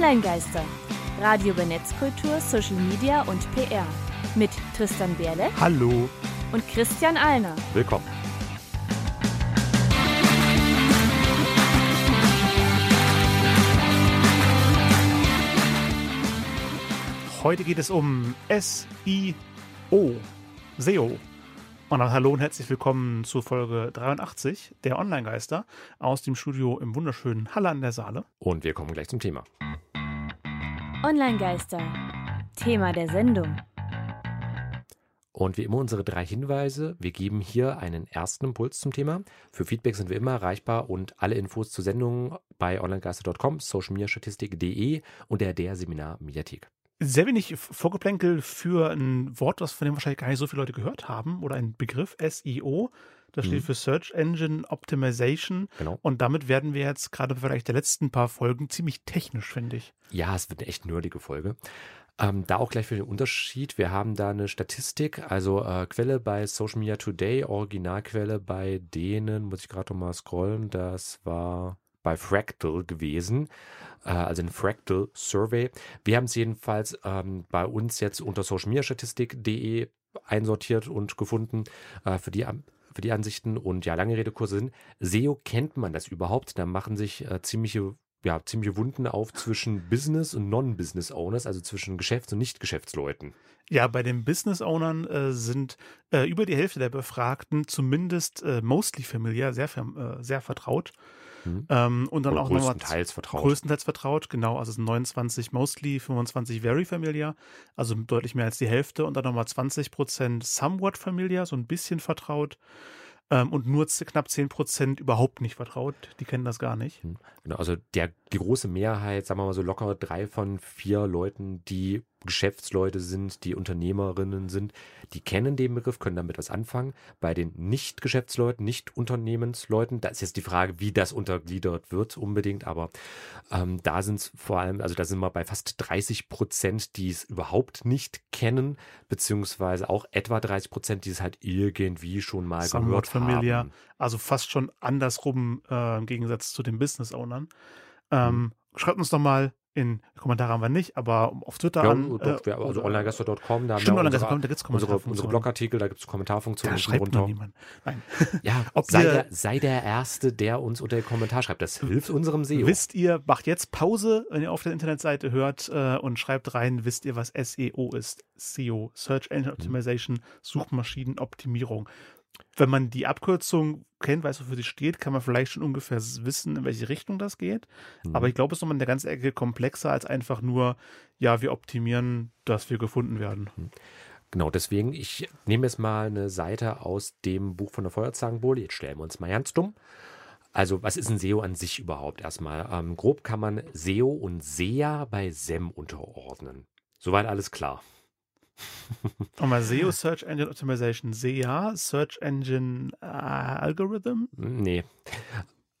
Online-Geister. Radio über Netzkultur, Social Media und PR. Mit Tristan Berle. Hallo. Und Christian Alner. Willkommen. Heute geht es um SEO. SEO. Und hallo und herzlich willkommen zu Folge 83 der Online-Geister aus dem Studio im wunderschönen Halle an der Saale. Und wir kommen gleich zum Thema. Online-Geister. Thema der Sendung. Und wie immer unsere drei Hinweise. Wir geben hier einen ersten Impuls zum Thema. Für Feedback sind wir immer erreichbar und alle Infos zur Sendung bei onlinegeister.com, socialmediastatistik.de und der der Seminar Mediathek sehr wenig Vorgeplänkel für ein Wort, das von dem wahrscheinlich gar nicht so viele Leute gehört haben, oder ein Begriff, SEO. Das steht mhm. für Search Engine Optimization. Genau. Und damit werden wir jetzt gerade vielleicht der letzten paar Folgen ziemlich technisch, finde ich. Ja, es wird eine echt nerdige Folge. Ähm, da auch gleich für den Unterschied. Wir haben da eine Statistik, also äh, Quelle bei Social Media Today, Originalquelle bei denen, muss ich gerade noch mal scrollen, das war bei Fractal gewesen, äh, also ein Fractal Survey. Wir haben es jedenfalls ähm, bei uns jetzt unter socialmediastatistik.de einsortiert und gefunden äh, für die für die Ansichten und ja, lange Redekurse sind. SEO kennt man das überhaupt? Da machen sich äh, ziemliche ja, ziemliche Wunden auf zwischen Business und Non-Business Owners, also zwischen Geschäfts- und Nicht-Geschäftsleuten. Ja, bei den Business Ownern äh, sind äh, über die Hälfte der Befragten zumindest äh, mostly familiär, sehr, äh, sehr vertraut. Mhm. Ähm, und dann Oder auch größtenteils vertraut. Größtenteils vertraut, genau. Also es sind 29 mostly, 25 very familiar, also deutlich mehr als die Hälfte. Und dann nochmal 20 Prozent somewhat familiar, so ein bisschen vertraut. Ähm, und nur knapp 10 Prozent überhaupt nicht vertraut. Die kennen das gar nicht. Mhm. Genau, also der, die große Mehrheit, sagen wir mal so locker drei von vier Leuten, die Geschäftsleute sind, die Unternehmerinnen sind, die kennen den Begriff, können damit was anfangen. Bei den Nicht-Geschäftsleuten, Nicht-Unternehmensleuten, da ist jetzt die Frage, wie das untergliedert wird unbedingt, aber ähm, da sind es vor allem, also da sind wir bei fast 30 Prozent, die es überhaupt nicht kennen, beziehungsweise auch etwa 30 Prozent, die es halt irgendwie schon mal Somewhat gehört familiar, haben. Also fast schon andersrum äh, im Gegensatz zu den Business-Ownern. Ähm, mhm. Schreibt uns doch mal in Kommentare haben wir nicht, aber auf Twitter ja, an. Doch, äh, also onlinegaster.com, da stimmt, haben wir unsere, da gibt's unsere, unsere Blogartikel, da gibt es Kommentarfunktionen da schreibt runter. niemand. Nein. Ja, sei, der, sei der Erste, der uns unter den Kommentar schreibt. Das hilft unserem SEO. Wisst ihr, macht jetzt Pause, wenn ihr auf der Internetseite hört äh, und schreibt rein, wisst ihr, was SEO ist? SEO, Search Engine mhm. Optimization. Suchmaschinenoptimierung wenn man die Abkürzung kennt, weiß, wofür sie steht, kann man vielleicht schon ungefähr wissen, in welche Richtung das geht. Mhm. Aber ich glaube, es ist nochmal eine ganze Ecke komplexer als einfach nur, ja, wir optimieren, dass wir gefunden werden. Mhm. Genau, deswegen, ich nehme jetzt mal eine Seite aus dem Buch von der Feuerzangenbowle. Jetzt stellen wir uns mal ganz dumm. Also, was ist ein SEO an sich überhaupt erstmal? Ähm, grob kann man SEO und SEA bei SEM unterordnen. Soweit alles klar. Nochmal SEO, Search Engine Optimization. SEA, Search Engine äh, Algorithm? Nee.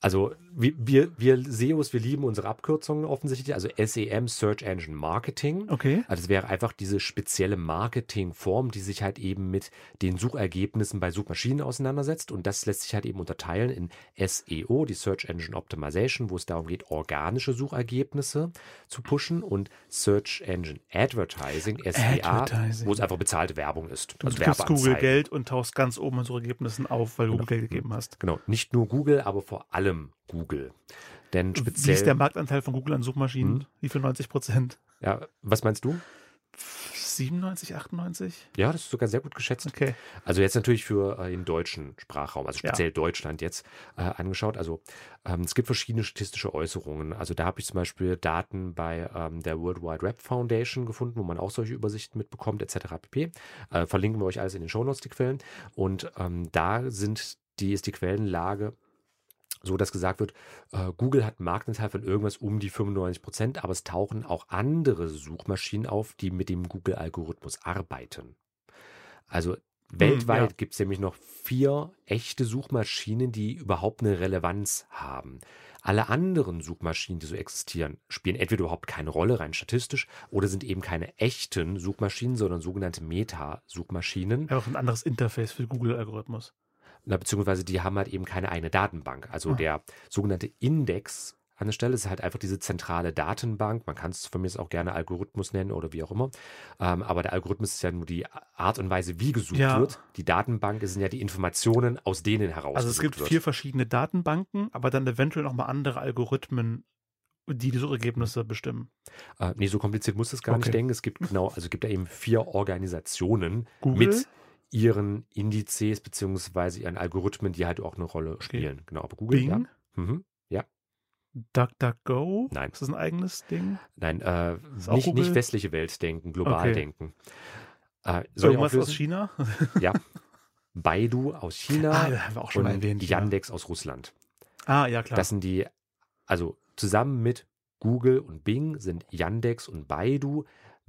Also wir, wir, wir SEOs, wir lieben unsere Abkürzungen offensichtlich, also SEM, Search Engine Marketing. Okay. Also es wäre einfach diese spezielle Marketingform, die sich halt eben mit den Suchergebnissen bei Suchmaschinen auseinandersetzt. Und das lässt sich halt eben unterteilen in SEO, die Search Engine Optimization, wo es darum geht, organische Suchergebnisse zu pushen und Search Engine Advertising, SEA, Advertising. wo es einfach bezahlte Werbung ist. Du also gibst Google Geld und tauchst ganz oben in Suchergebnissen auf, weil du genau. Google Geld gegeben hast. Genau, nicht nur Google, aber vor allem allem Google. Denn speziell, Wie ist der Marktanteil von Google an Suchmaschinen? Hm? Wie viel 90 Prozent? Ja, was meinst du? 97, 98? Ja, das ist sogar sehr gut geschätzt. Okay. Also jetzt natürlich für äh, den deutschen Sprachraum, also speziell ja. Deutschland jetzt äh, angeschaut. Also ähm, es gibt verschiedene statistische Äußerungen. Also da habe ich zum Beispiel Daten bei ähm, der World Wide Web Foundation gefunden, wo man auch solche Übersichten mitbekommt, etc. pp. Äh, verlinken wir euch alles in den Shownotes, die Quellen. Und ähm, da sind die, ist die Quellenlage so dass gesagt wird, äh, Google hat einen Marktanteil von irgendwas um die 95 Prozent, aber es tauchen auch andere Suchmaschinen auf, die mit dem Google-Algorithmus arbeiten. Also weltweit hm, ja. gibt es nämlich noch vier echte Suchmaschinen, die überhaupt eine Relevanz haben. Alle anderen Suchmaschinen, die so existieren, spielen entweder überhaupt keine Rolle rein statistisch oder sind eben keine echten Suchmaschinen, sondern sogenannte Meta-Suchmaschinen. Ja, auch ein anderes Interface für Google-Algorithmus. Na, beziehungsweise die haben halt eben keine eigene Datenbank. Also ah. der sogenannte Index an der Stelle. Ist halt einfach diese zentrale Datenbank. Man kann es von mir auch gerne Algorithmus nennen oder wie auch immer. Ähm, aber der Algorithmus ist ja nur die Art und Weise, wie gesucht ja. wird. Die Datenbank sind ja die Informationen, aus denen heraus. Also es gibt wird. vier verschiedene Datenbanken, aber dann eventuell nochmal andere Algorithmen, die die Suchergebnisse bestimmen. Äh, nee, so kompliziert muss es gar okay. nicht denken. Es gibt genau, also es gibt da eben vier Organisationen Google? mit ihren Indizes beziehungsweise ihren Algorithmen, die halt auch eine Rolle spielen. Okay. Genau, aber Google, Bing? ja. Mhm. ja. DuckDuckGo? Nein. Ist das ein eigenes Ding? Nein, äh, nicht, nicht, westliche Welt denken, global okay. denken. Äh, soll Irgendwas aus China? ja. Baidu aus China ah, haben wir auch schon und erwähnt, Yandex ja. aus Russland. Ah, ja, klar. Das sind die, also zusammen mit Google und Bing sind Yandex und Baidu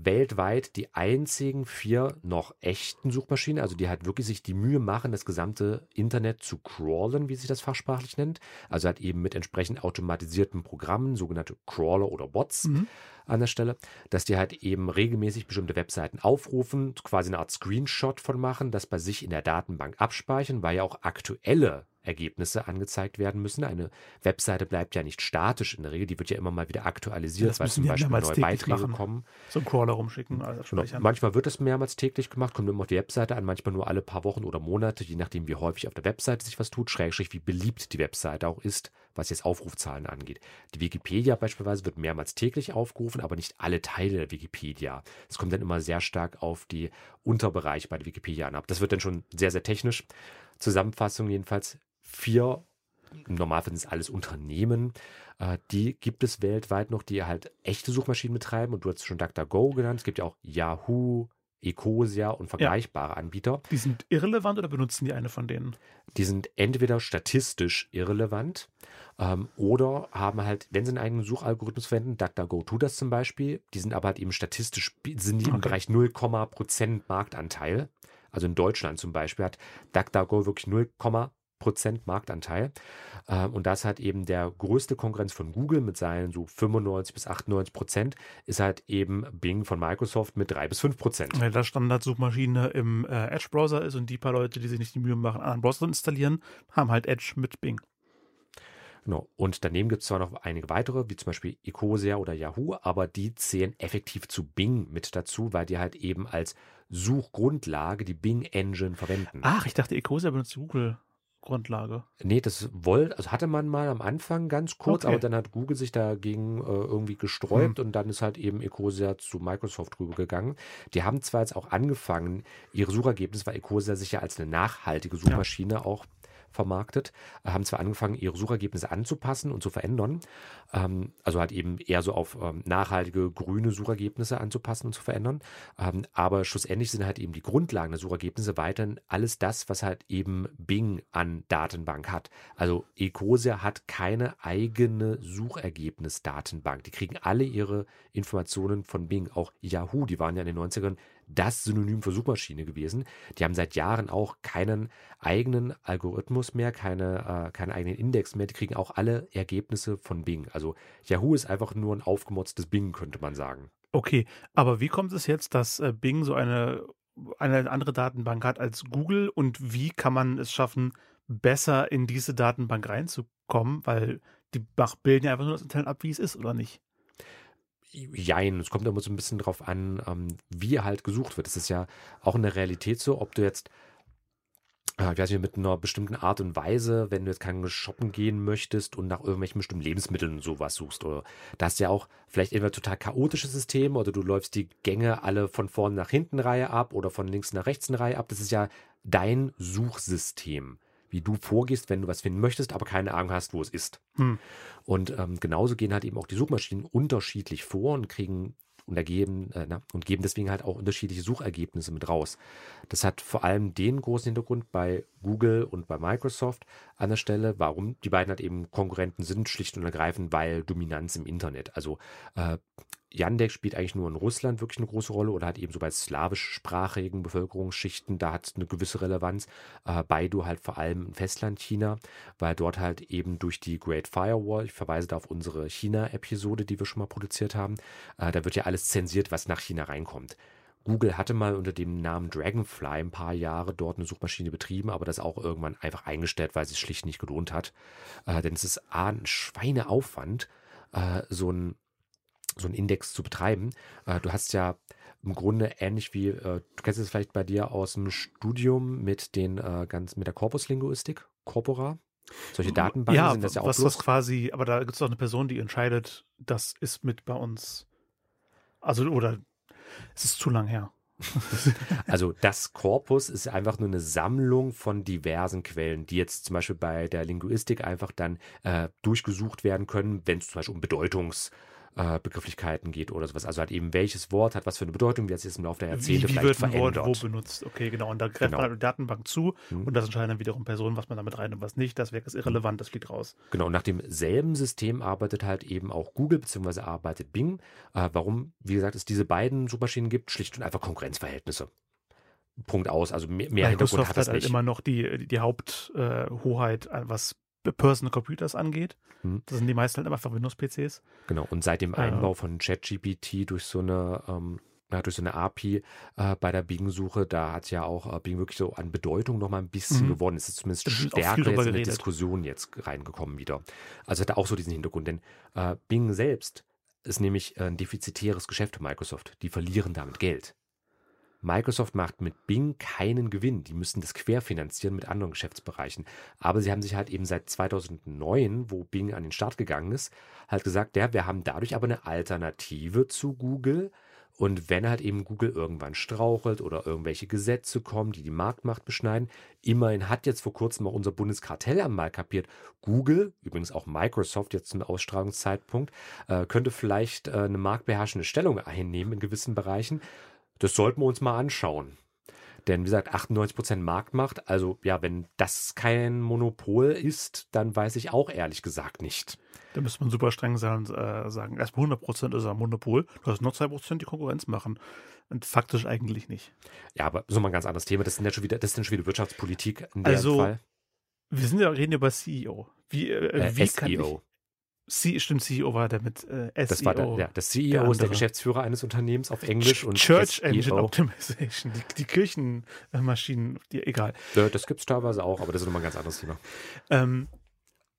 weltweit die einzigen vier noch echten Suchmaschinen, also die halt wirklich sich die Mühe machen, das gesamte Internet zu crawlen, wie sich das fachsprachlich nennt. Also halt eben mit entsprechend automatisierten Programmen, sogenannte Crawler oder Bots mhm. an der Stelle, dass die halt eben regelmäßig bestimmte Webseiten aufrufen, quasi eine Art Screenshot von machen, das bei sich in der Datenbank abspeichern, weil ja auch aktuelle Ergebnisse angezeigt werden müssen. Eine Webseite bleibt ja nicht statisch in der Regel, die wird ja immer mal wieder aktualisiert, weil zum Beispiel neue Beiträge machen. kommen. So einen Crawler rumschicken. Also genau. Manchmal wird das mehrmals täglich gemacht, kommt immer auf die Webseite an, manchmal nur alle paar Wochen oder Monate, je nachdem, wie häufig auf der Webseite sich was tut, schrägstrich, wie beliebt die Webseite auch ist, was jetzt Aufrufzahlen angeht. Die Wikipedia beispielsweise wird mehrmals täglich aufgerufen, aber nicht alle Teile der Wikipedia. Es kommt dann immer sehr stark auf die Unterbereiche bei der Wikipedia an. Das wird dann schon sehr, sehr technisch. Zusammenfassung jedenfalls, vier, im Normalfall sind es alles Unternehmen, äh, die gibt es weltweit noch, die halt echte Suchmaschinen betreiben. Und du hast schon DuckDuckGo genannt. Es gibt ja auch Yahoo, Ecosia und vergleichbare ja. Anbieter. Die sind irrelevant oder benutzen die eine von denen? Die sind entweder statistisch irrelevant ähm, oder haben halt, wenn sie einen eigenen Suchalgorithmus verwenden, DuckDuckGo tut das zum Beispiel, die sind aber halt eben statistisch, sind die okay. im Bereich 0, Prozent Marktanteil. Also in Deutschland zum Beispiel hat DuckDuckGo wirklich 0, Prozent Marktanteil. Ähm, und das hat eben der größte Konkurrenz von Google mit seinen so 95 bis 98 Prozent, ist halt eben Bing von Microsoft mit 3 bis 5 Prozent. Weil das Standardsuchmaschine im äh, Edge-Browser ist und die paar Leute, die sich nicht die Mühe machen, einen Browser zu installieren, haben halt Edge mit Bing. Genau. Und daneben gibt es zwar noch einige weitere, wie zum Beispiel Ecosia oder Yahoo, aber die zählen effektiv zu Bing mit dazu, weil die halt eben als Suchgrundlage die Bing Engine verwenden. Ach, ich dachte, Ecosia benutzt Google. Grundlage. Nee, das wollte, also hatte man mal am Anfang ganz kurz, okay. aber dann hat Google sich dagegen äh, irgendwie gesträubt hm. und dann ist halt eben Ecosia zu Microsoft rübergegangen. Die haben zwar jetzt auch angefangen, ihre Suchergebnisse, weil Ecosia sich ja als eine nachhaltige Suchmaschine ja. auch vermarktet, äh, haben zwar angefangen, ihre Suchergebnisse anzupassen und zu verändern, ähm, also halt eben eher so auf ähm, nachhaltige grüne Suchergebnisse anzupassen und zu verändern, ähm, aber schlussendlich sind halt eben die Grundlagen der Suchergebnisse weiterhin alles das, was halt eben Bing an Datenbank hat. Also Ecosia hat keine eigene Suchergebnisdatenbank. Die kriegen alle ihre Informationen von Bing. Auch Yahoo, die waren ja in den 90ern das Synonym für Suchmaschine gewesen. Die haben seit Jahren auch keinen eigenen Algorithmus mehr, keine, äh, keinen eigenen Index mehr. Die kriegen auch alle Ergebnisse von Bing. Also Yahoo ist einfach nur ein aufgemotztes Bing, könnte man sagen. Okay, aber wie kommt es jetzt, dass äh, Bing so eine, eine andere Datenbank hat als Google und wie kann man es schaffen, besser in diese Datenbank reinzukommen? Weil die bilden ja einfach nur das Internet ab, wie es ist, oder nicht? Jein, es kommt immer so ein bisschen drauf an, ähm, wie halt gesucht wird. Es ist ja auch in der Realität so, ob du jetzt, äh, ich weiß nicht, mit einer bestimmten Art und Weise, wenn du jetzt kein shoppen gehen möchtest und nach irgendwelchen bestimmten Lebensmitteln sowas suchst, oder da hast ja auch vielleicht entweder total chaotische Systeme oder du läufst die Gänge alle von vorne nach hinten Reihe ab oder von links nach rechts eine Reihe ab. Das ist ja dein Suchsystem wie du vorgehst, wenn du was finden möchtest, aber keine Ahnung hast, wo es ist. Hm. Und ähm, genauso gehen halt eben auch die Suchmaschinen unterschiedlich vor und kriegen und, ergeben, äh, na, und geben deswegen halt auch unterschiedliche Suchergebnisse mit raus. Das hat vor allem den großen Hintergrund bei Google und bei Microsoft an der Stelle, warum die beiden halt eben Konkurrenten sind, schlicht und ergreifend, weil Dominanz im Internet. Also äh, Yandex spielt eigentlich nur in Russland wirklich eine große Rolle oder hat eben so bei slawischsprachigen Bevölkerungsschichten, da hat es eine gewisse Relevanz. Äh, Baidu halt vor allem in Festland-China, weil dort halt eben durch die Great Firewall, ich verweise da auf unsere China-Episode, die wir schon mal produziert haben, äh, da wird ja alles zensiert, was nach China reinkommt. Google hatte mal unter dem Namen Dragonfly ein paar Jahre dort eine Suchmaschine betrieben, aber das auch irgendwann einfach eingestellt, weil es sich schlicht nicht gelohnt hat. Äh, denn es ist A, ein Schweineaufwand, äh, so ein so einen Index zu betreiben. Äh, du hast ja im Grunde ähnlich wie, äh, du kennst es vielleicht bei dir aus dem Studium mit den äh, ganz mit der Korpuslinguistik, Corpora. Solche Datenbanken ja, sind das ja auch was bloß. das quasi, aber da gibt es auch eine Person, die entscheidet, das ist mit bei uns. Also, oder es ist zu lang her. Also das Korpus ist einfach nur eine Sammlung von diversen Quellen, die jetzt zum Beispiel bei der Linguistik einfach dann äh, durchgesucht werden können, wenn es zum Beispiel um Bedeutungs- äh, Begrifflichkeiten geht oder sowas. Also halt eben, welches Wort hat was für eine Bedeutung, wie hat sich das im Laufe der Jahrzehnte Wie, wie vielleicht wird ein Wort verändert. wo benutzt? Okay, genau. Und da greift Genau. man halt die Datenbank zu Mhm. und das entscheiden dann wiederum Personen, was man damit rein und was nicht. Das wäre irrelevant, das fliegt raus. Genau, und nach demselben System arbeitet halt eben auch Google, beziehungsweise arbeitet Bing. Äh, warum, wie gesagt, es diese beiden Suchmaschinen gibt, schlicht und einfach Konkurrenzverhältnisse. Punkt aus. Also mehr, mehr Hintergrund Microsoft hat das hat halt nicht. immer noch die, die Haupthoheit, Hoheit, äh, was Personal Computers angeht. Mhm. Das sind die meisten halt einfach Windows-PCs. Genau, und seit dem Äh, Einbau von ChatGPT durch so eine, ähm, durch so eine API äh, bei der Bing-Suche, da hat ja auch äh, Bing wirklich so an Bedeutung nochmal ein bisschen Mhm. gewonnen. Es ist zumindest Da wird auch viel stärker jetzt in die. Diskussion jetzt reingekommen wieder. Also hat er auch so diesen Hintergrund, denn äh, Bing selbst ist nämlich ein defizitäres Geschäft für Microsoft. Die verlieren damit Geld. Microsoft macht mit Bing keinen Gewinn. Die müssen das querfinanzieren mit anderen Geschäftsbereichen. Aber sie haben sich halt eben seit 2009, wo Bing an den Start gegangen ist, halt gesagt, ja, wir haben dadurch aber eine Alternative zu Google. Und wenn halt eben Google irgendwann strauchelt oder irgendwelche Gesetze kommen, die die Marktmacht beschneiden, immerhin hat jetzt vor kurzem auch unser Bundeskartellamt mal kapiert, Google, übrigens auch Microsoft jetzt zum Ausstrahlungszeitpunkt, äh, könnte vielleicht äh, eine marktbeherrschende Stellung einnehmen in gewissen Bereichen. Das sollten wir uns mal anschauen. Denn wie gesagt, 98% Marktmacht, also ja, wenn das kein Monopol ist, dann weiß ich auch ehrlich gesagt nicht. Da müsste man super streng sein und äh, sagen, erstmal 100% ist ein Monopol, du hast noch 2% die Konkurrenz machen. Und faktisch eigentlich nicht. Ja, aber so mal ein ganz anderes Thema. Das ist ja schon wieder, das ist schon wieder Wirtschaftspolitik in dem Also, Fall. Wir sind ja reden über CEO. Wie, äh, Äh, wie kann ich, SEO. C, stimmt, CEO war der mit äh, SEO. Das war der, ja, das CEO der ist der. Geschäftsführer eines Unternehmens auf Englisch und Church SEO. Engine Optimization. Die, die Kirchenmaschinen, die, egal. Ja, das gibt es teilweise auch, aber das ist nochmal ein ganz anderes Thema. Ähm,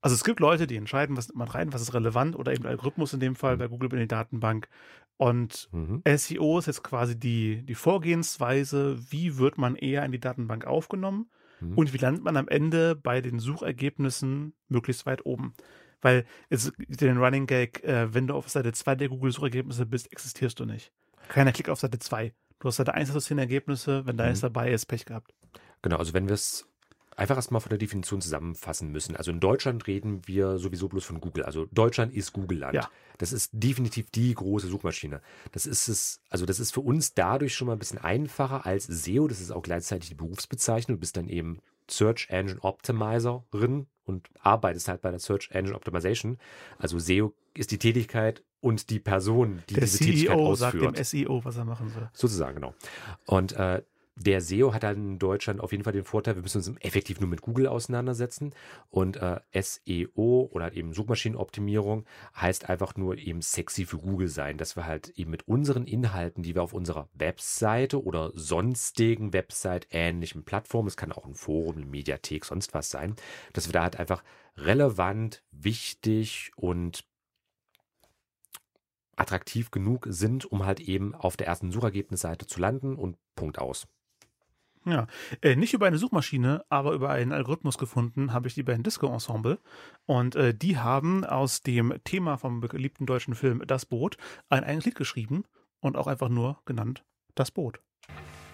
also es gibt Leute, die entscheiden, was man rein, was ist relevant oder eben der Algorithmus in dem Fall Mhm. bei Google in die Datenbank. Und Mhm. SEO ist jetzt quasi die, die Vorgehensweise, wie wird man eher in die Datenbank aufgenommen Mhm. und wie landet man am Ende bei den Suchergebnissen möglichst weit oben. Weil es den Running Gag, äh, wenn du auf Seite 2 der Google-Suchergebnisse bist, existierst du nicht. Keiner klickt auf Seite 2. Du hast Seite 1 hast du 10 Ergebnisse, wenn da Mhm. eins dabei ist, Pech gehabt. Genau, also wenn wir es einfach erstmal von der Definition zusammenfassen müssen. Also in Deutschland reden wir sowieso bloß von Google. Also Deutschland ist Google-Land. Ja. Das ist definitiv die große Suchmaschine. Das ist es, also das ist für uns dadurch schon mal ein bisschen einfacher als SEO. Das ist auch gleichzeitig die Berufsbezeichnung. Du bist dann eben Search Engine Optimizerin und arbeitest halt bei der Search Engine Optimization. Also SEO ist die Tätigkeit und die Person, die Der diese Tätigkeit CEO sagt ausführt. dem SEO, was er machen soll. Sozusagen, genau. Und äh, der SEO hat dann in Deutschland auf jeden Fall den Vorteil, wir müssen uns effektiv nur mit Google auseinandersetzen. Und äh, SEO oder halt eben Suchmaschinenoptimierung heißt einfach nur eben sexy für Google sein, dass wir halt eben mit unseren Inhalten, die wir auf unserer Webseite oder sonstigen Website ähnlichen Plattformen, es kann auch ein Forum, eine Mediathek, sonst was sein, dass wir da halt einfach relevant, wichtig und attraktiv genug sind, um halt eben auf der ersten Suchergebnisseite zu landen und Punkt aus. Ja, äh, nicht über eine Suchmaschine, aber über einen Algorithmus gefunden habe ich die Band Disco Ensemble. Und äh, die haben aus dem Thema vom beliebten deutschen Film Das Boot ein eigenes Lied geschrieben und auch einfach nur genannt Das Boot.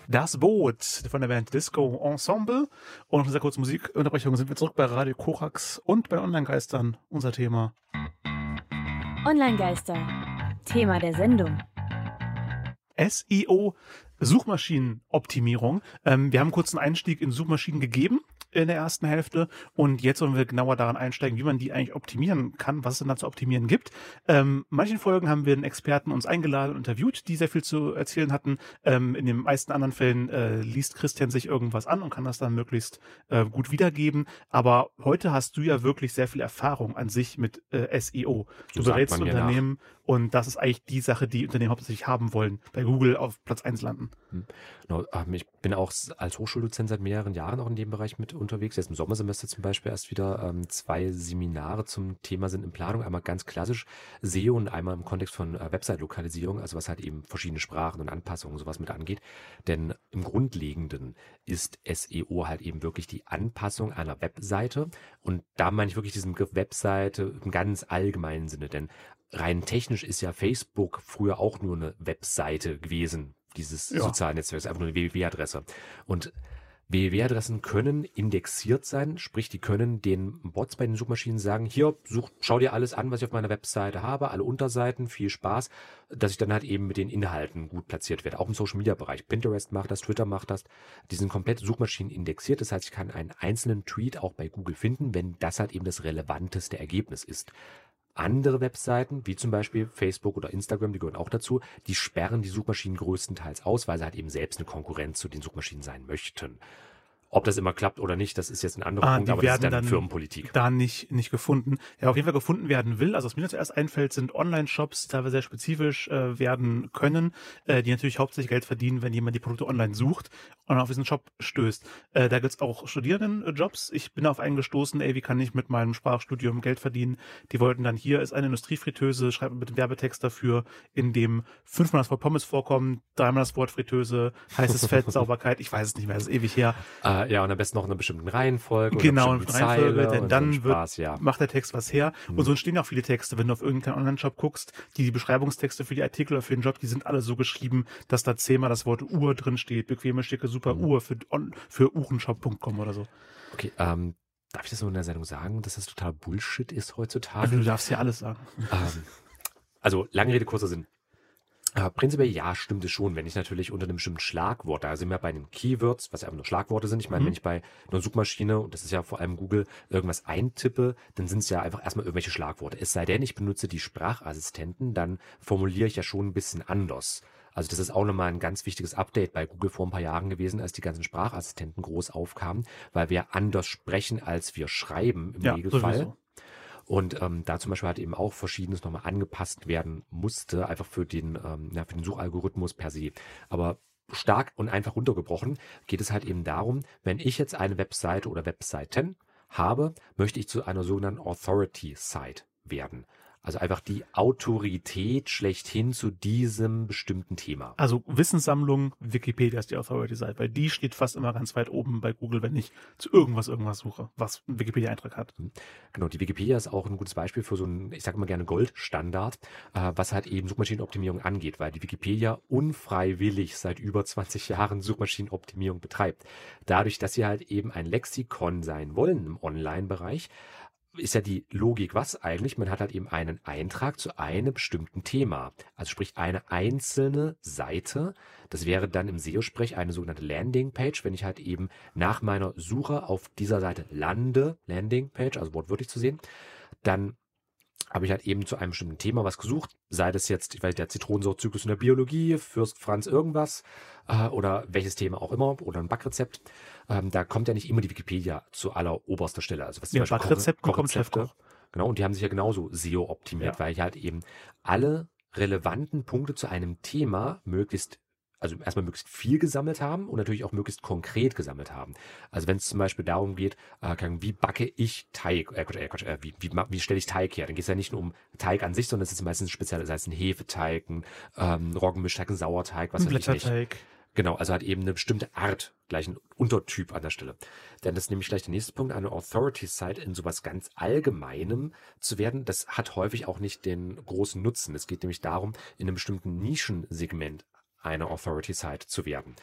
Das Boot von der Band Disco Ensemble. Und nach dieser kurzen Musikunterbrechung sind wir zurück bei Radio Korax und bei Online-Geistern. Unser Thema. Online-Geister. Thema der Sendung. SEO, Suchmaschinenoptimierung. Ähm, wir haben kurz einen Einstieg in Suchmaschinen gegeben in der ersten Hälfte und jetzt wollen wir genauer daran einsteigen, wie man die eigentlich optimieren kann, was es denn da zu optimieren gibt. Ähm, manchen Folgen haben wir einen Experten uns eingeladen und interviewt, die sehr viel zu erzählen hatten. Ähm, in den meisten anderen Fällen äh, liest Christian sich irgendwas an und kann das dann möglichst äh, gut wiedergeben. Aber heute hast du ja wirklich sehr viel Erfahrung an sich mit äh, SEO. Du So berätst. Unternehmen und das ist eigentlich die Sache, die Unternehmen hauptsächlich haben wollen, bei Google auf Platz 1 landen. Hm. Ähm, ich bin auch als Hochschuldozent seit mehreren Jahren auch in dem Bereich mit unterwegs. Jetzt im Sommersemester zum Beispiel erst wieder ähm, zwei Seminare zum Thema sind in Planung. Einmal ganz klassisch SEO und einmal im Kontext von äh, Website-Lokalisierung, also was halt eben verschiedene Sprachen und Anpassungen sowas mit angeht. Denn im Grundlegenden ist SEO halt eben wirklich die Anpassung einer Webseite. Und da meine ich wirklich diesen Begriff Webseite im ganz allgemeinen Sinne. Denn rein technisch ist ja Facebook früher auch nur eine Webseite gewesen, dieses ja. sozialen Netzwerks, einfach nur eine www-Adresse. Und www-Adressen können indexiert sein, sprich, die können den Bots bei den Suchmaschinen sagen, hier, such, schau dir alles an, was ich auf meiner Webseite habe, alle Unterseiten, viel Spaß, dass ich dann halt eben mit den Inhalten gut platziert werde. Auch im Social Media Bereich. Pinterest macht das, Twitter macht das. Die sind komplett Suchmaschinen indexiert. Das heißt, ich kann einen einzelnen Tweet auch bei Google finden, wenn das halt eben das relevanteste Ergebnis ist. Andere Webseiten, wie zum Beispiel Facebook oder Instagram, die gehören auch dazu, die sperren die Suchmaschinen größtenteils aus, weil sie halt eben selbst eine Konkurrenz zu den Suchmaschinen sein möchten. Ob das immer klappt oder nicht, das ist jetzt ein anderer ah, Punkt, aber das ist dann, dann Firmenpolitik. Da nicht, nicht gefunden. Ja, auf jeden Fall gefunden werden will. Also was mir zuerst einfällt, sind Online-Shops, die teilweise sehr spezifisch äh, werden können, äh, die natürlich hauptsächlich Geld verdienen, wenn jemand die Produkte online sucht und auf diesen Shop stößt. Äh, da gibt's auch Studierendenjobs. Ich bin auf einen gestoßen, ey, wie kann ich mit meinem Sprachstudium Geld verdienen? Die wollten dann, hier ist eine Industriefritteuse, schreibt mit dem Werbetext dafür, in dem fünfmal das Wort Pommes vorkommt, dreimal das Wort Fritteuse, heißes Fett, Sauberkeit, ich weiß es nicht mehr, das ist ewig her. Uh, ja, und am besten noch in einer bestimmten Reihenfolge. Genau, in Reihenfolge, denn dann so Spaß, wird, ja. macht der Text was her. Hm. Und so entstehen auch viele Texte, wenn du auf irgendeinen Online-Shop guckst, die, die Beschreibungstexte für die Artikel oder für den Job, die sind alle so geschrieben, dass da zehnmal das Wort Uhr drin steht, bequeme, schicke, super hm. Uhr für, für uhrenshop.com oder so. Okay, ähm, darf ich das so in der Sendung sagen, dass das total Bullshit ist heutzutage? Also, du darfst ja alles sagen. Ähm, also, lange Rede, kurzer Sinn. Äh, prinzipiell ja, stimmt es schon. Wenn ich natürlich unter einem bestimmten Schlagwort, da sind wir bei den Keywords, was ja einfach nur Schlagworte sind. Ich meine, mhm. wenn ich bei einer Suchmaschine, und das ist ja vor allem Google, irgendwas eintippe, dann sind es ja einfach erstmal irgendwelche Schlagworte. Es sei denn, ich benutze die Sprachassistenten, dann formuliere ich ja schon ein bisschen anders. Also das ist auch nochmal ein ganz wichtiges Update bei Google vor ein paar Jahren gewesen, als die ganzen Sprachassistenten groß aufkamen, weil wir anders sprechen, als wir schreiben im ja, Regelfall. Sowieso. Und ähm, da zum Beispiel hat eben auch Verschiedenes nochmal angepasst werden musste, einfach für den, ähm, ja, für den Suchalgorithmus per se. Aber stark und einfach runtergebrochen geht es halt eben darum, wenn ich jetzt eine Webseite oder Webseiten habe, möchte ich zu einer sogenannten Authority Site werden. Also einfach die Autorität schlechthin zu diesem bestimmten Thema. Also Wissenssammlung, Wikipedia ist die Authority-Seite, weil die steht fast immer ganz weit oben bei Google, wenn ich zu irgendwas irgendwas suche, was einen Wikipedia-Eintrag hat. Mhm. Genau, die Wikipedia ist auch ein gutes Beispiel für so einen, ich sage immer gerne Goldstandard, äh, was halt eben Suchmaschinenoptimierung angeht, weil die Wikipedia unfreiwillig seit über 20 Jahren Suchmaschinenoptimierung betreibt. Dadurch, dass sie halt eben ein Lexikon sein wollen im Online-Bereich, ist ja die Logik, was eigentlich? Man hat halt eben einen Eintrag zu einem bestimmten Thema. Also sprich eine einzelne Seite. Das wäre dann im SEO-Sprech eine sogenannte Landing-Page. Wenn ich halt eben nach meiner Suche auf dieser Seite lande, Landing-Page, also wortwörtlich zu sehen, dann habe ich halt eben zu einem bestimmten Thema was gesucht, sei das jetzt, ich weiß, der Zitronensaurzyklus in der Biologie, Fürst Franz irgendwas äh, oder welches Thema auch immer oder ein Backrezept. Ähm, da kommt ja nicht immer die Wikipedia zu aller oberster Stelle. Also was ja, Backrezepten kommt Chefkoch. Genau, und die haben sich ja genauso SEO optimiert, ja. weil ich halt eben alle relevanten Punkte zu einem Thema möglichst also erstmal möglichst viel gesammelt haben und natürlich auch möglichst konkret gesammelt haben. Also wenn es zum Beispiel darum geht, äh, wie backe ich Teig, äh, äh, äh, wie, wie, wie stelle ich Teig her, dann geht es ja nicht nur um Teig an sich, sondern es ist meistens speziell, sei es ein Hefeteig, ein ähm, Roggenmischteig, ein Sauerteig, was ein Blätterteig. Genau, also hat eben eine bestimmte Art, gleich ein Untertyp an der Stelle. Denn das ist nämlich gleich der nächste Punkt, eine Authority-Site in sowas ganz Allgemeinem zu werden, das hat häufig auch nicht den großen Nutzen. Es geht nämlich darum, in einem bestimmten Nischensegment eine Authority-Site zu werden.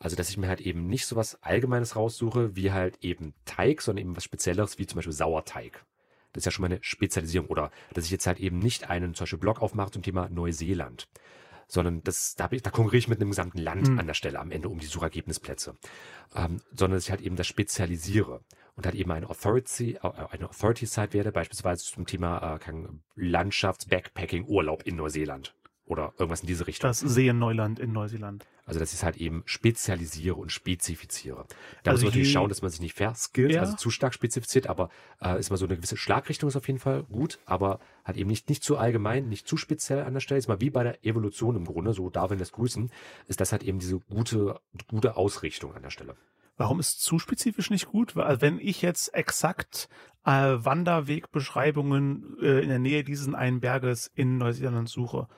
Also, dass ich mir halt eben nicht so was Allgemeines raussuche, wie halt eben Teig, sondern eben was Spezielleres, wie zum Beispiel Sauerteig. Das ist ja schon mal eine Spezialisierung. Oder dass ich jetzt halt eben nicht einen zum Beispiel Blog aufmache zum Thema Neuseeland. Sondern das, da, ich, da konkurriere ich mit einem gesamten Land mhm. an der Stelle am Ende um die Suchergebnisplätze. Ähm, sondern dass ich halt eben das spezialisiere und halt eben eine Authority, äh, eine Authority-Site werde, beispielsweise zum Thema äh, Landschafts-Backpacking-Urlaub in Neuseeland oder irgendwas in diese Richtung. Das Seen-Neuland in Neuseeland. Also, dass ich es halt eben spezialisiere und spezifiziere. Da Also muss man natürlich schauen, dass man sich nicht verskillt, Ja. also zu stark spezifiziert, aber äh, ist mal so eine gewisse Schlagrichtung ist auf jeden Fall gut, aber halt eben nicht, nicht zu allgemein, nicht zu speziell an der Stelle. Ist mal wie bei der Evolution im Grunde, so Darwin lässt grüßen, ist das halt eben diese gute, gute Ausrichtung an der Stelle. Warum ist zu spezifisch nicht gut? Weil also wenn ich jetzt exakt äh, Wanderwegbeschreibungen äh, in der Nähe dieses einen Berges in Neuseeland suche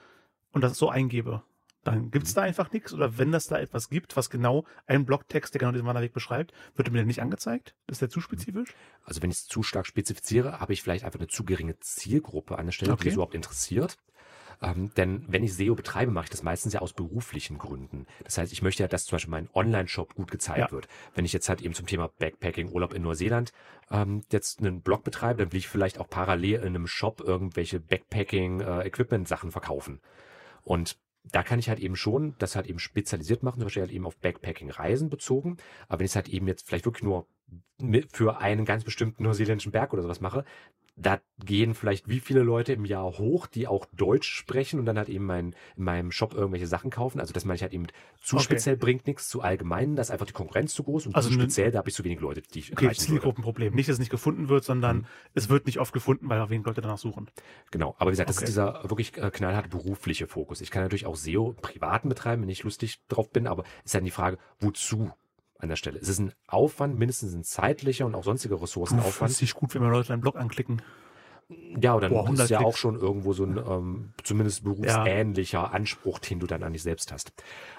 und das so eingebe, dann gibt es da einfach nichts. Oder wenn das da etwas gibt, was genau einen Blogtext, der genau diesen Wanderweg beschreibt, wird er mir der nicht angezeigt? Ist der zu spezifisch? Also wenn ich es zu stark spezifiziere, habe ich vielleicht einfach eine zu geringe Zielgruppe an der Stelle, die Okay. es überhaupt interessiert. Ähm, denn wenn ich SEO betreibe, mache ich das meistens ja aus beruflichen Gründen. Das heißt, ich möchte ja, dass zum Beispiel mein Online-Shop gut gezeigt Ja. wird. Wenn ich jetzt halt eben zum Thema Backpacking, Urlaub in Neuseeland ähm, jetzt einen Blog betreibe, dann will ich vielleicht auch parallel in einem Shop irgendwelche Backpacking-Equipment-Sachen verkaufen. Und da kann ich halt eben schon das halt eben spezialisiert machen, zum Beispiel halt eben auf Backpacking-Reisen bezogen. Aber wenn ich es halt eben jetzt vielleicht wirklich nur für einen ganz bestimmten neuseeländischen Berg oder sowas mache, da gehen vielleicht wie viele Leute im Jahr hoch, die auch Deutsch sprechen und dann halt eben mein, in meinem Shop irgendwelche Sachen kaufen. Also das meine ich halt eben zu Okay. speziell bringt nichts, zu allgemein, da ist einfach die Konkurrenz zu groß und Also zu ne- speziell, da habe ich zu wenig Leute, die ich Okay. Zielgruppenproblem. Nicht, dass es nicht gefunden wird, sondern Mhm. es wird nicht oft gefunden, weil auch wenig Leute danach suchen. Genau, aber wie gesagt, das Okay. ist dieser wirklich äh, knallharte berufliche Fokus. Ich kann natürlich auch SEO privaten betreiben, wenn ich lustig drauf bin, aber ist dann die Frage, wozu an der Stelle? Es ist ein Aufwand, mindestens ein zeitlicher und auch sonstiger Ressourcenaufwand. fühlst sich gut, wenn wir Leute deinen Blog anklicken. Ja, dann Boah, ist 100 ja auch schon irgendwo so ein ähm, zumindest berufsähnlicher Anspruch, den du dann an dich selbst hast.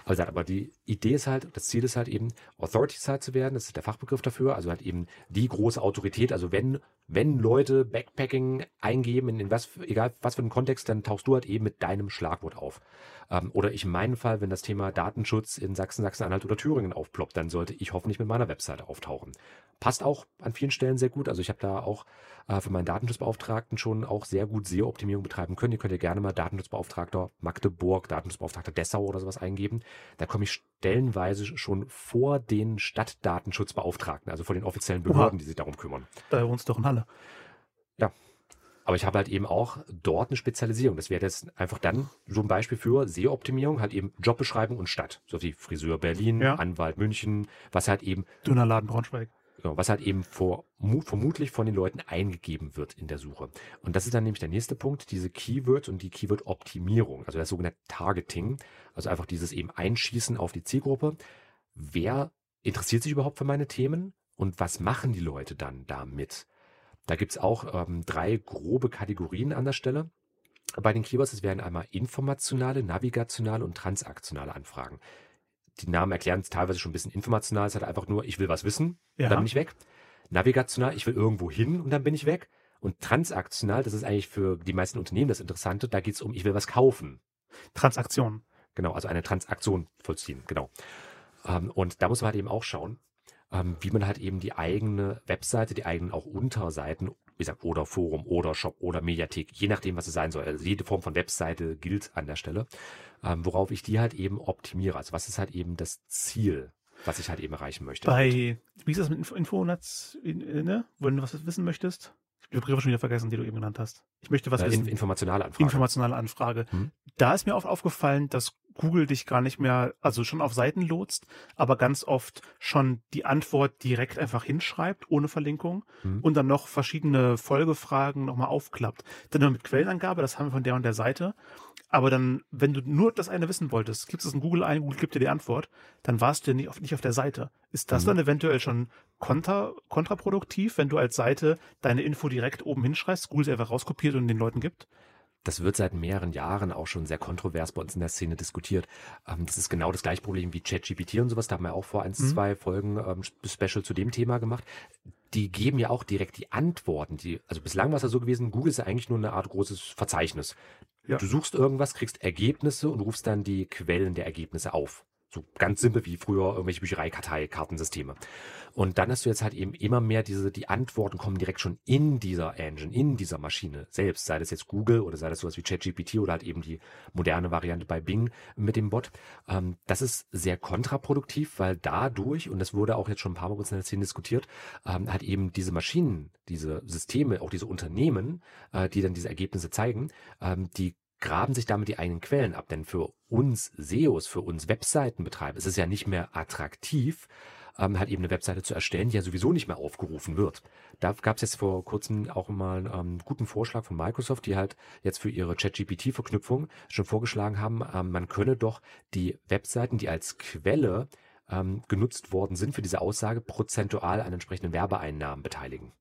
Also, aber die Idee ist halt, das Ziel ist halt eben, Authority Site zu werden, das ist der Fachbegriff dafür, also halt eben die große Autorität. Also wenn, wenn Leute Backpacking eingeben, in, in was, egal was für einen Kontext, dann tauchst du halt eben mit deinem Schlagwort auf. Ähm, oder ich in meinem Fall, wenn das Thema Datenschutz in Sachsen, Sachsen-Anhalt oder Thüringen aufploppt, dann sollte ich hoffentlich mit meiner Webseite auftauchen. Passt auch an vielen Stellen sehr gut. Also ich habe da auch äh, für meinen Datenschutzbeauftragten schon auch sehr gut SEO-Optimierung betreiben können. Ihr könnt ja gerne mal Datenschutzbeauftragter Magdeburg, Datenschutzbeauftragter Dessau oder sowas eingeben. Da komme ich stellenweise schon vor den Stadtdatenschutzbeauftragten, also vor den offiziellen Oha. Behörden, die sich darum kümmern. Da wohnst du doch in Halle. Aber ich habe halt eben auch dort eine Spezialisierung. Das wäre jetzt einfach dann so ein Beispiel für SEO-Optimierung, halt eben Jobbeschreibung und Stadt. So wie Friseur Berlin, Ja. Anwalt München, was halt eben Dönerladen Braunschweig. Genau, was halt eben vor, mu- vermutlich von den Leuten eingegeben wird in der Suche. Und das ist dann nämlich der nächste Punkt, diese Keywords und die Keyword-Optimierung, also das sogenannte Targeting, also einfach dieses eben Einschießen auf die Zielgruppe. Wer interessiert sich überhaupt für meine Themen und was machen die Leute dann damit? Da gibt's auch ähm, drei grobe Kategorien an der Stelle. Bei den Keywords, es werden einmal informationale, navigationale und transaktionale Anfragen. Die Namen erklären es teilweise schon ein bisschen informational. Es hat einfach nur, ich will was wissen, Ja. dann bin ich weg. Navigational, ich will irgendwo hin und dann bin ich weg. Und transaktional, das ist eigentlich für die meisten Unternehmen das Interessante, da geht es um, ich will was kaufen. Transaktionen. Genau, also eine Transaktion vollziehen, genau. Ähm, und da muss man halt eben auch schauen, ähm, wie man halt eben die eigene Webseite, die eigenen auch Unterseiten, wie gesagt, oder Forum oder Shop oder Mediathek, je nachdem, was es sein soll. Also jede Form von Webseite gilt an der Stelle, ähm, worauf ich die halt eben optimiere. Also was ist halt eben das Ziel, was ich halt eben erreichen möchte. Bei, wie ist das mit Info, Infonetz, in, äh, ne? Wenn du was wissen möchtest? Ich habe die Begriffe schon wieder vergessen, die du eben genannt hast. Ich möchte was äh, wissen. in, informationale Anfrage. Informationale Anfrage. Hm. Da ist mir oft aufgefallen, dass Google dich gar nicht mehr, also schon auf Seiten lotst, aber ganz oft schon die Antwort direkt einfach hinschreibt, ohne Verlinkung Hm. und dann noch verschiedene Folgefragen nochmal aufklappt. Dann nur mit Quellenangabe, das haben wir von der und der Seite. Aber dann, wenn du nur das eine wissen wolltest, gibst es in Google ein, Google gibt dir die Antwort, dann warst du nicht auf, nicht auf der Seite. Ist das Mhm. dann eventuell schon kontra, kontraproduktiv, wenn du als Seite deine Info direkt oben hinschreibst, Google sie einfach rauskopiert und den Leuten gibt? Das wird seit mehreren Jahren auch schon sehr kontrovers bei uns in der Szene diskutiert. Ähm, das ist genau das gleiche Problem wie ChatGPT und sowas. Da haben wir auch vor eins, Mhm. zwei Folgen ähm, Special zu dem Thema gemacht. Die geben ja auch direkt die Antworten. Die, also bislang war es ja so gewesen, Google ist ja eigentlich nur eine Art großes Verzeichnis. Ja. Du suchst irgendwas, kriegst Ergebnisse und rufst dann die Quellen der Ergebnisse auf. So ganz simpel wie früher irgendwelche Bücherei-Kartei-Kartensysteme. Und dann hast du jetzt halt eben immer mehr diese, die Antworten kommen direkt schon in dieser Engine, in dieser Maschine selbst, sei das jetzt Google oder sei das sowas wie ChatGPT oder halt eben die moderne Variante bei Bing mit dem Bot. Ähm, das ist sehr kontraproduktiv, weil dadurch, und das wurde auch jetzt schon ein paar Mal in der Szene diskutiert, ähm, hat eben diese Maschinen, diese Systeme, auch diese Unternehmen, äh, die dann diese Ergebnisse zeigen, ähm, die graben sich damit die eigenen Quellen ab. Denn für uns SEOs, für uns Webseitenbetreiber ist es ja nicht mehr attraktiv, ähm, halt eben eine Webseite zu erstellen, die ja sowieso nicht mehr aufgerufen wird. Da gab es jetzt vor kurzem auch mal einen ähm, guten Vorschlag von Microsoft, die halt jetzt für ihre ChatGPT-Verknüpfung schon vorgeschlagen haben, ähm, man könne doch die Webseiten, die als Quelle ähm, genutzt worden sind für diese Aussage, prozentual an entsprechenden Werbeeinnahmen beteiligen.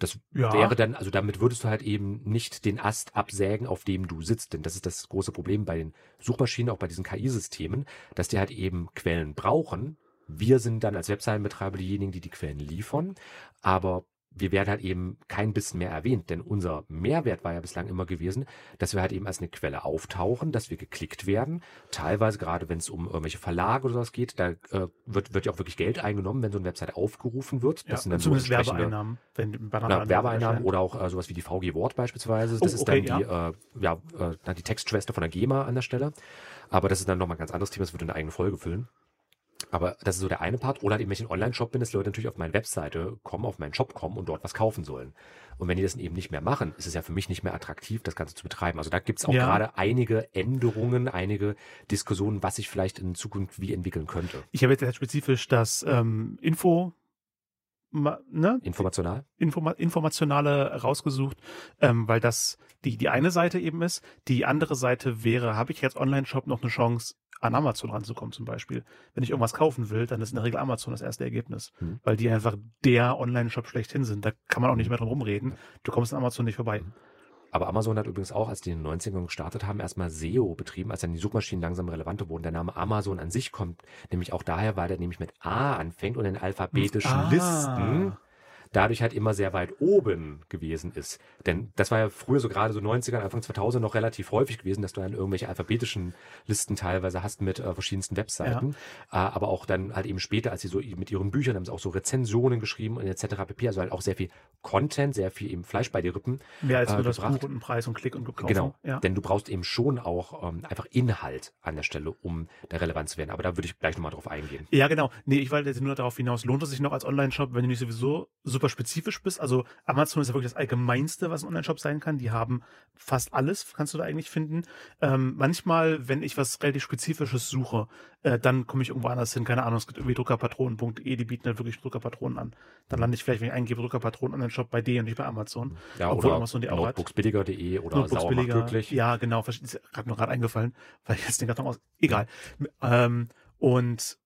Das ja. wäre dann, also damit würdest du halt eben nicht den Ast absägen, auf dem du sitzt. Denn das ist das große Problem bei den Suchmaschinen, auch bei diesen KI-Systemen, dass die halt eben Quellen brauchen. Wir sind dann als Webseitenbetreiber diejenigen, die die Quellen liefern. Aber wir werden halt eben kein bisschen mehr erwähnt, denn unser Mehrwert war ja bislang immer gewesen, dass wir halt eben als eine Quelle auftauchen, dass wir geklickt werden. Teilweise, gerade wenn es um irgendwelche Verlage oder sowas geht, da äh, wird, wird ja auch wirklich Geld eingenommen, wenn so eine Website aufgerufen wird. Das ja, sind dann zumindest Werbeeinnahmen. Wenn na, Werbeeinnahmen oder auch äh, sowas wie die VG Wort beispielsweise. Das oh, ist okay, dann die, ja. Äh, ja, äh, die Textschwester von der GEMA an der Stelle. Aber das ist dann nochmal ein ganz anderes Thema, das würde eine eigene Folge füllen. Aber das ist so der eine Part. Oder halt eben, wenn ich ein Online-Shop bin, dass Leute natürlich auf meine Webseite kommen, auf meinen Shop kommen und dort was kaufen sollen. Und wenn die das eben nicht mehr machen, ist es ja für mich nicht mehr attraktiv, das Ganze zu betreiben. Also da gibt es auch ja. gerade einige Änderungen, einige Diskussionen, was sich vielleicht in Zukunft wie entwickeln könnte. Ich habe jetzt spezifisch das ähm, Info ne? Informational? Informa informationale rausgesucht, ähm, weil das die, die eine Seite eben ist. Die andere Seite wäre, habe ich jetzt Online-Shop noch eine Chance, an Amazon ranzukommen zum Beispiel. Wenn ich irgendwas kaufen will, dann ist in der Regel Amazon das erste Ergebnis, hm. weil die einfach der Online-Shop schlechthin sind. Da kann man auch nicht mehr drum rumreden. Du kommst an Amazon nicht vorbei. Hm. Aber Amazon hat übrigens auch, als die in den 90ern gestartet haben, erstmal SEO betrieben, als dann die Suchmaschinen langsam relevanter wurden. Der Name Amazon an sich kommt nämlich auch daher, weil der nämlich mit A anfängt und in alphabetischen ah. Listen dadurch halt immer sehr weit oben gewesen ist. Denn das war ja früher so gerade so 90er, Anfang 2000 noch relativ häufig gewesen, dass du dann irgendwelche alphabetischen Listen teilweise hast mit äh, verschiedensten Webseiten. Ja. Äh, aber auch dann halt eben später, als sie so mit ihren Büchern haben sie auch so Rezensionen geschrieben und etc. pp. Also halt auch sehr viel Content, sehr viel eben Fleisch bei den Rippen. Mehr als äh, nur das Buch und einen Preis und Klick und gekauft. Genau. Ja. Denn du brauchst eben schon auch ähm, einfach Inhalt an der Stelle, um da relevant zu werden. Aber da würde ich gleich nochmal drauf eingehen. Ja, genau. Nee, ich wollte jetzt nur darauf hinaus, lohnt es sich noch als Online-Shop, wenn du nicht sowieso super spezifisch bist? Also Amazon ist ja wirklich das Allgemeinste, was ein Online-Shop sein kann. Die haben fast alles, kannst du da eigentlich finden. Ähm, manchmal, wenn ich was relativ Spezifisches suche, äh, dann komme ich irgendwo anders hin. Keine Ahnung, es gibt irgendwie Druckerpatronen.de, die bieten halt wirklich Druckerpatronen an. Dann lande ich vielleicht, wenn ich eingebe Druckerpatronen Online-Shop bei denen und nicht bei Amazon. Ja, Obwohl oder Amazon die auch Notebooksbilliger.de oder Notebooks. Ja, genau. Ist gerade nur gerade eingefallen, weil ich jetzt den gerade noch aus. Egal. Ähm, und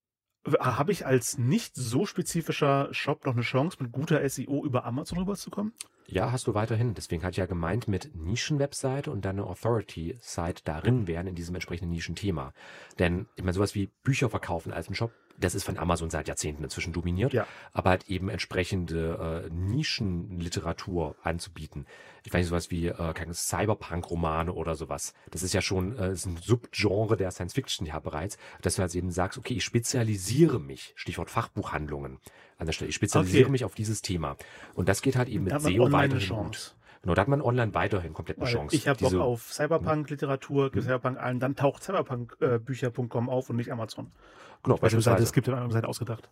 habe ich als nicht so spezifischer Shop noch eine Chance, mit guter SEO über Amazon rüberzukommen? Ja, hast du weiterhin. Deswegen hatte ich ja gemeint, mit Nischen-Webseite und dann eine Authority-Site darin wären in diesem entsprechenden Nischenthema. Denn ich meine, sowas wie Bücher verkaufen als ein Shop das ist von Amazon seit Jahrzehnten inzwischen dominiert, ja. aber halt eben entsprechende äh, Nischenliteratur anzubieten. Ich weiß nicht, sowas wie äh, Cyberpunk-Romane oder sowas. Das ist ja schon äh, ist ein Subgenre der Science Fiction ja bereits, dass du halt eben sagst, okay, ich spezialisiere mich, Stichwort Fachbuchhandlungen an der Stelle, ich spezialisiere okay. mich auf dieses Thema. Und das geht halt eben mit SEO weiterhin gut. Genau, da hat man online weiterhin komplett eine Chance. Ich habe Bock auf Cyberpunk-Literatur, mhm. Cyberpunk allen, dann taucht Cyberpunk-Bücher.com auf und nicht Amazon. Genau, beispielsweise. Es gibt ja eine Seite ausgedacht.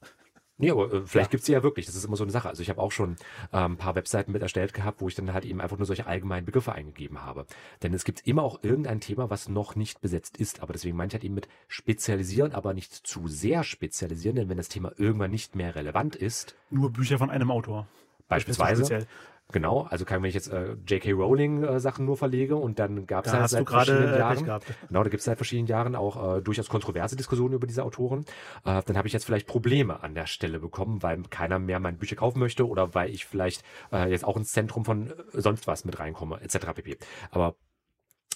Nee, aber äh, vielleicht ja. gibt's die ja wirklich. Das ist immer so eine Sache. Also ich habe auch schon äh, ein paar Webseiten mit erstellt gehabt, wo ich dann halt eben einfach nur solche allgemeinen Begriffe eingegeben habe. Denn es gibt immer auch irgendein Thema, was noch nicht besetzt ist. Aber deswegen meinte ich halt eben mit spezialisieren, aber nicht zu sehr spezialisieren. Denn wenn das Thema irgendwann nicht mehr relevant ist. Nur Bücher von einem Autor. Beispielsweise. Genau, also kann, wenn ich jetzt äh, J.K. Rowling äh, Sachen nur verlege und dann gab es halt seit verschiedenen äh, Jahren, genau, da gibt es seit verschiedenen Jahren auch äh, durchaus kontroverse Diskussionen über diese Autoren. Äh, dann habe ich jetzt vielleicht Probleme an der Stelle bekommen, weil keiner mehr meine Bücher kaufen möchte oder weil ich vielleicht äh, jetzt auch ins Zentrum von äh, sonst was mit reinkomme, etc. pp. Aber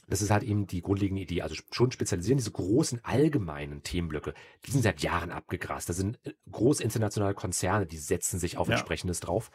das ist halt eben die grundlegende Idee. Also schon spezialisieren diese großen allgemeinen Themenblöcke, die sind seit Jahren abgegrast. Da sind äh, große internationale Konzerne, die setzen sich auf ja. entsprechendes drauf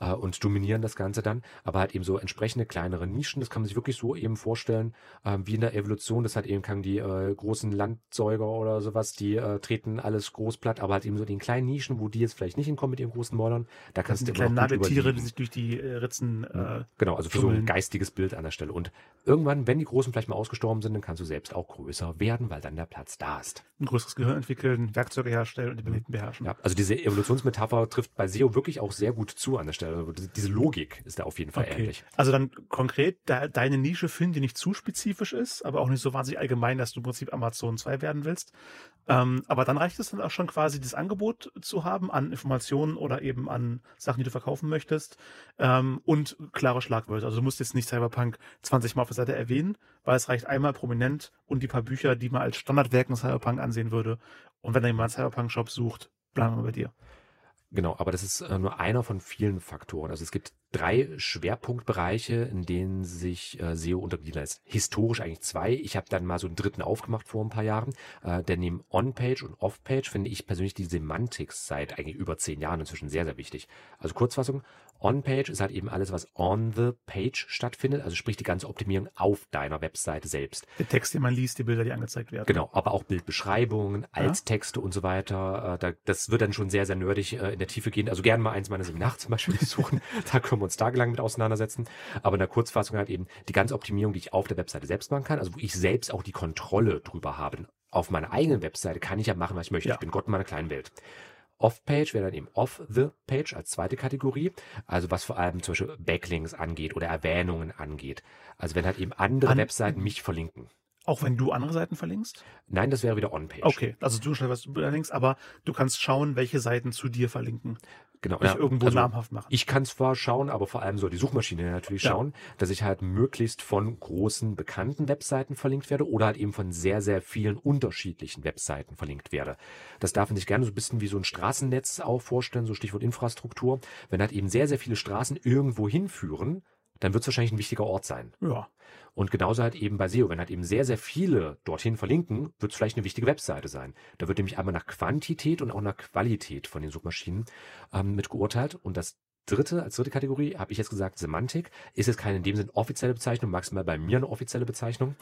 äh, und dominieren das Ganze dann. Aber halt eben so entsprechende kleinere Nischen, das kann man sich wirklich so eben vorstellen, äh, wie in der Evolution. Das hat eben kann die äh, großen Landsäuger oder sowas, die äh, treten alles groß platt, aber halt eben so den kleinen Nischen, wo die jetzt vielleicht nicht hinkommen mit ihren großen Mäulern, da kannst du die kleinen Nagetiere, die sich durch die äh, Ritzen äh, Genau, also für tummeln. so ein geistiges Bild an der Stelle. Und irgendwann, wenn die großen vielleicht mal ausgestorben sind, dann kannst du selbst auch größer werden, weil dann der Platz da ist. Ein größeres Gehirn entwickeln, Werkzeuge herstellen und die Planeten beherrschen. Ja, also diese Evolutionsmetapher trifft bei SEO wirklich auch sehr gut zu an der Stelle. Also diese Logik ist da auf jeden Fall okay. ähnlich. Also dann konkret de deine Nische finden, die nicht zu spezifisch ist, aber auch nicht so wahnsinnig allgemein, dass du im Prinzip Amazon 2 werden willst. Ähm, aber dann reicht es dann auch schon quasi, das Angebot zu haben an Informationen oder eben an Sachen, die du verkaufen möchtest ähm, und klare Schlagwörter. Also du musst jetzt nicht Cyberpunk 20 Mal auf der Seite erwähnen, weil es reicht einmal prominent und die paar Bücher, die man als Standardwerken Cyberpunk ansehen würde. Und wenn da jemand Cyberpunk-Shop sucht, bleiben wir bei dir. Genau, aber das ist äh, nur einer von vielen Faktoren. Also es gibt drei Schwerpunktbereiche, in denen sich äh, SEO untergliedern lässt. Historisch eigentlich zwei. Ich habe dann mal so einen dritten aufgemacht vor ein paar Jahren. Äh, denn neben On-Page und Off-Page finde ich persönlich die Semantik seit eigentlich über zehn Jahren inzwischen sehr, sehr wichtig. Also Kurzfassung, On-Page ist halt eben alles, was on the page stattfindet, also sprich die ganze Optimierung auf deiner Webseite selbst. Der Text, den man liest, die Bilder, die angezeigt werden. Genau, aber auch Bildbeschreibungen, Alttexte ja. und so weiter. Äh, das wird dann schon sehr, sehr nerdig äh, in der Tiefe gehen. Also gerne mal eins meiner Seminare zum Beispiel suchen. da können wir uns tagelang mit auseinandersetzen. Aber in der Kurzfassung halt eben die ganze Optimierung, die ich auf der Webseite selbst machen kann, also wo ich selbst auch die Kontrolle drüber habe. Auf meiner eigenen Webseite kann ich ja machen, was ich möchte. Ja. Ich bin Gott in meiner kleinen Welt. Off-Page wäre dann eben Off-the-Page als zweite Kategorie. Also was vor allem zum Beispiel Backlinks angeht oder Erwähnungen angeht. Also wenn halt eben andere An Webseiten mich verlinken. Auch wenn du andere Seiten verlinkst? Nein, das wäre wieder On-Page. Okay, also du schreibst, was du verlinkst, aber du kannst schauen, welche Seiten zu dir verlinken. Genau. Ja, irgendwo also namhaft machen. Ich kann zwar schauen, aber vor allem soll die Suchmaschine natürlich ja. schauen, dass ich halt möglichst von großen, bekannten Webseiten verlinkt werde oder halt eben von sehr, sehr vielen unterschiedlichen Webseiten verlinkt werde. Das darf man sich gerne so ein bisschen wie so ein Straßennetz auch vorstellen, so Stichwort Infrastruktur. Wenn halt eben sehr, sehr viele Straßen irgendwo hinführen, dann wird es wahrscheinlich ein wichtiger Ort sein. Ja. Und genauso halt eben bei SEO, wenn halt eben sehr, sehr viele dorthin verlinken, wird es vielleicht eine wichtige Webseite sein. Da wird nämlich einmal nach Quantität und auch nach Qualität von den Suchmaschinen ähm, mit geurteilt. Und das dritte, als dritte Kategorie habe ich jetzt gesagt Semantik. Ist jetzt keine in dem Sinn offizielle Bezeichnung, maximal bei mir eine offizielle Bezeichnung.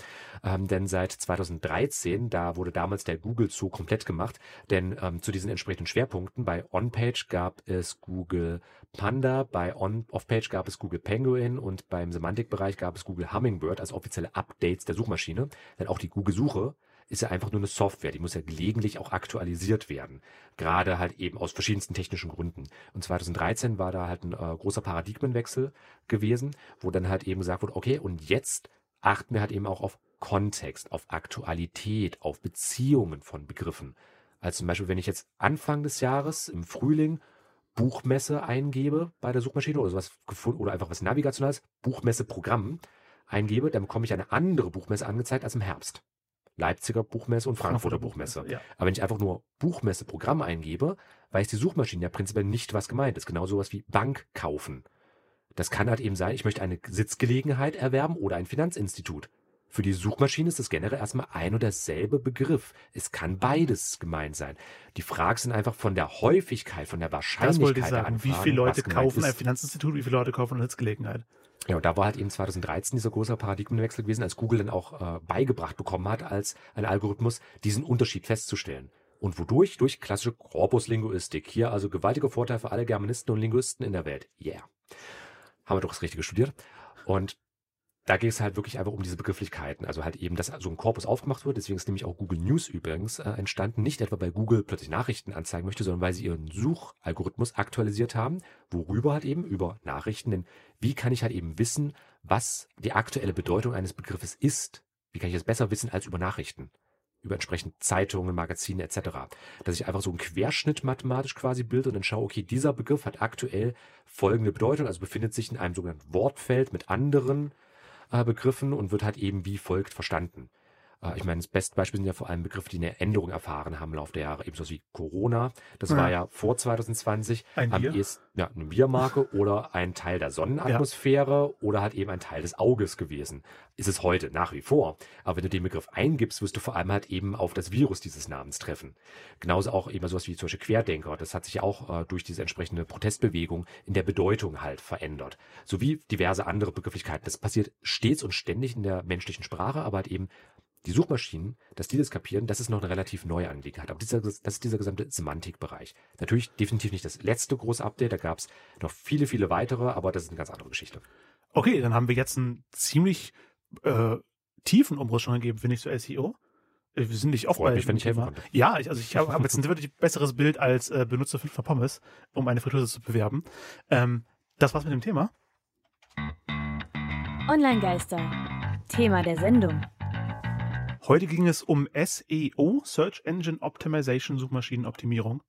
Ähm, denn seit 2013, da wurde damals der Google Zoo komplett gemacht, denn ähm, zu diesen entsprechenden Schwerpunkten bei On-Page gab es Google Panda, bei On-Off-Page gab es Google Penguin und beim Semantikbereich gab es Google Hummingbird als offizielle Updates der Suchmaschine. Denn auch die Google-Suche ist ja einfach nur eine Software, die muss ja gelegentlich auch aktualisiert werden. Gerade halt eben aus verschiedensten technischen Gründen. Und 2013 war da halt ein äh, großer Paradigmenwechsel gewesen, wo dann halt eben gesagt wurde, okay, und jetzt achten wir halt eben auch auf Kontext, auf Aktualität, auf Beziehungen von Begriffen. Also zum Beispiel, wenn ich jetzt Anfang des Jahres im Frühling Buchmesse eingebe bei der Suchmaschine oder sowas gefunden oder einfach was Navigationales, Buchmesse-Programm eingebe, dann bekomme ich eine andere Buchmesse angezeigt als im Herbst. Leipziger Buchmesse und Frankfurter, Buchmesse. Ja. Aber wenn ich einfach nur Buchmesse Programm eingebe, weiß die Suchmaschine ja prinzipiell nicht, was gemeint ist. Genau sowas wie Bank kaufen. Das kann halt eben sein, ich möchte eine Sitzgelegenheit erwerben oder ein Finanzinstitut. Für die Suchmaschine ist das generell erstmal ein und derselbe Begriff. Es kann beides gemeint sein. Die Fragen sind einfach von der Häufigkeit, von der Wahrscheinlichkeit das der Anfragen, Wie viele Leute kaufen ein Finanzinstitut, wie viele Leute kaufen eine Sitzgelegenheit? Ja, und da war halt eben 2013 dieser große Paradigmenwechsel gewesen, als Google dann auch äh, beigebracht bekommen hat, als ein Algorithmus diesen Unterschied festzustellen. Und wodurch? Durch klassische Korpuslinguistik. Hier also gewaltiger Vorteil für alle Germanisten und Linguisten in der Welt. Yeah. Haben wir doch das Richtige studiert. Und da geht es halt wirklich einfach um diese Begrifflichkeiten. Also halt eben, dass so ein Korpus aufgemacht wird. Deswegen ist nämlich auch Google News übrigens äh, entstanden. Nicht etwa, weil Google plötzlich Nachrichten anzeigen möchte, sondern weil sie ihren Suchalgorithmus aktualisiert haben. Worüber halt eben? Über Nachrichten. Denn wie kann ich halt eben wissen, was die aktuelle Bedeutung eines Begriffes ist? Wie kann ich es besser wissen als über Nachrichten? über entsprechend Zeitungen, Magazine etc. Dass ich einfach so einen Querschnitt mathematisch quasi bilde und dann schaue, okay, dieser Begriff hat aktuell folgende Bedeutung, also befindet sich in einem sogenannten Wortfeld mit anderen begriffen und wird halt eben wie folgt verstanden. Äh, ich meine, das beste Beispiel sind ja vor allem Begriffe, die eine Änderung erfahren haben im Laufe der Jahre, ebenso wie Corona. Das ja. war ja vor 2020 ein Bier? Ehesten, ja, eine Biermarke oder ein Teil der Sonnenatmosphäre ja. oder halt eben ein Teil des Auges gewesen. Ist es heute nach wie vor. Aber wenn du den Begriff eingibst, wirst du vor allem halt eben auf das Virus dieses Namens treffen. Genauso auch eben sowas wie zum Beispiel Querdenker. Das hat sich ja auch äh, durch diese entsprechende Protestbewegung in der Bedeutung halt verändert. Sowie diverse andere Begrifflichkeiten. Das passiert stets und ständig in der menschlichen Sprache, aber halt eben die Suchmaschinen, dass die das kapieren, das ist noch eine relativ neue Angelegenheit. Aber dieser, das ist dieser gesamte Semantikbereich. Natürlich definitiv nicht das letzte große Update, da gab es noch viele, viele weitere, aber das ist eine ganz andere Geschichte. Okay, dann haben wir jetzt ein ziemlich äh, tiefen Umriss schon gegeben, finde ich, zu SEO. Äh, Wir sind nicht oft Freut bei mich, wenn ich helfen konnte. Ja, ich, also ich habe hab jetzt ein wirklich besseres Bild als äh, benutze fünfmal Pommes, um eine Fritteuse zu bewerben. Ähm, das war's mit dem Thema. Online-Geister. Thema der Sendung. Heute ging es um SEO, Search Engine Optimization, Suchmaschinenoptimierung.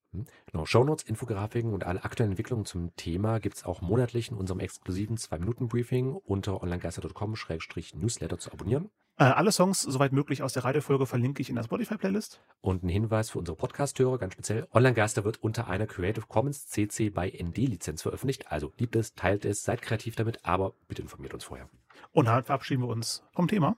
Genau, Shownotes, Infografiken und alle aktuellen Entwicklungen zum Thema gibt es auch monatlich in unserem exklusiven 2-Minuten-Briefing unter onlinegeister.com-newsletter zu abonnieren. Äh, alle Songs, soweit möglich, aus der Radiofolge verlinke ich in der Spotify-Playlist. Und ein Hinweis für unsere Podcast-Hörer, ganz speziell, Online-Geister wird unter einer Creative Commons CC by ND-Lizenz veröffentlicht. Also liebt es, teilt es, seid kreativ damit, aber bitte informiert uns vorher. Und damit verabschieden wir uns vom Thema.